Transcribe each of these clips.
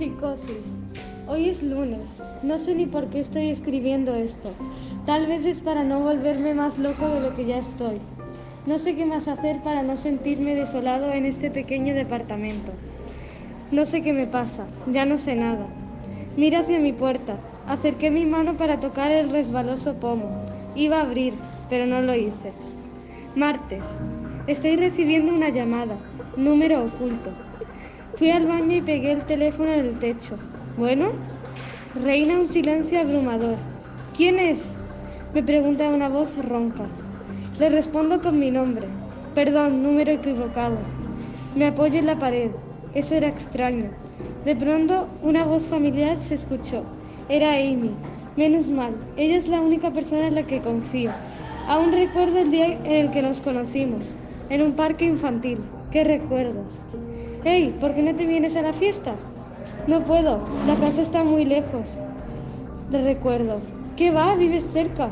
Psicosis. Hoy es lunes. No sé ni por qué estoy escribiendo esto. Tal vez es para no volverme más loco de lo que ya estoy. No sé qué más hacer para no sentirme desolado en este pequeño departamento. No sé qué me pasa. Ya no sé nada. Miro hacia mi puerta. Acerqué mi mano para tocar el resbaloso pomo. Iba a abrir, pero no lo hice. Martes. Estoy recibiendo una llamada. Número oculto. Fui al baño y pegué el teléfono en el techo. Bueno, reina un silencio abrumador. ¿Quién es? Me pregunta una voz ronca. Le respondo con mi nombre. Perdón, número equivocado. Me apoyo en la pared. Eso era extraño. De pronto, una voz familiar se escuchó. Era Amy. Menos mal, ella es la única persona en la que confío. Aún recuerdo el día en el que nos conocimos, en un parque infantil. ¿Qué recuerdos? Hey, ¿por qué no te vienes a la fiesta? No puedo, la casa está muy lejos. Le recuerdo. ¿Qué va? ¿Vives cerca?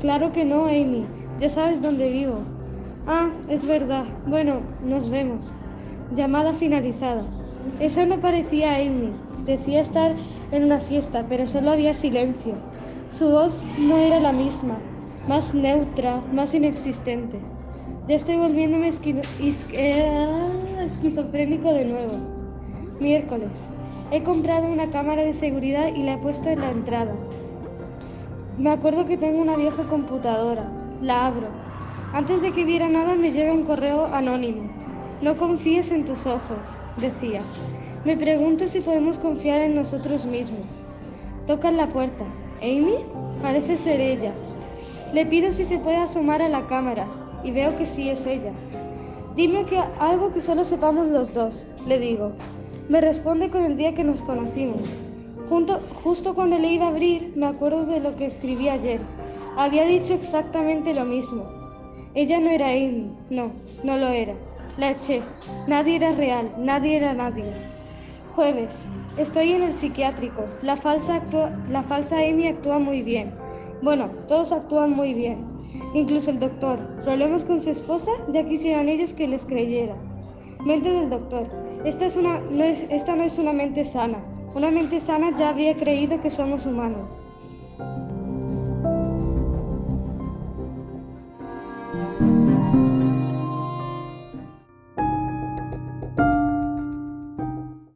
Claro que no, Amy. Ya sabes dónde vivo. Ah, es verdad. Bueno, nos vemos. Llamada finalizada. Esa no parecía Amy. Decía estar en una fiesta, pero solo había silencio. Su voz no era la misma, más neutra, más inexistente. Ya estoy volviéndome esquizofrénico de nuevo. Miércoles. He comprado una cámara de seguridad y la he puesto en la entrada. Me acuerdo que tengo una vieja computadora. La abro. Antes de que viera nada me llega un correo anónimo. No confíes en tus ojos, decía. Me pregunto si podemos confiar en nosotros mismos. Tocan la puerta. ¿Amy? Parece ser ella. Le pido si se puede asomar a la cámara y veo que sí es ella. Dime que algo que solo sepamos los dos, le digo. Me responde con el día que nos conocimos. Junto, justo cuando le iba a abrir, me acuerdo de lo que escribí ayer. Había dicho exactamente lo mismo. Ella no era Amy, no, no lo era. La eché. Nadie era real, nadie era nadie. Jueves. Estoy en el psiquiátrico. La falsa, la falsa Amy actúa muy bien. Bueno, todos actúan muy bien. Incluso el doctor. ¿Problemas con su esposa? Ya quisieran ellos que les creyera. Mente del doctor. Esta, es una, no es, esta no es una mente sana. Una mente sana ya habría creído que somos humanos.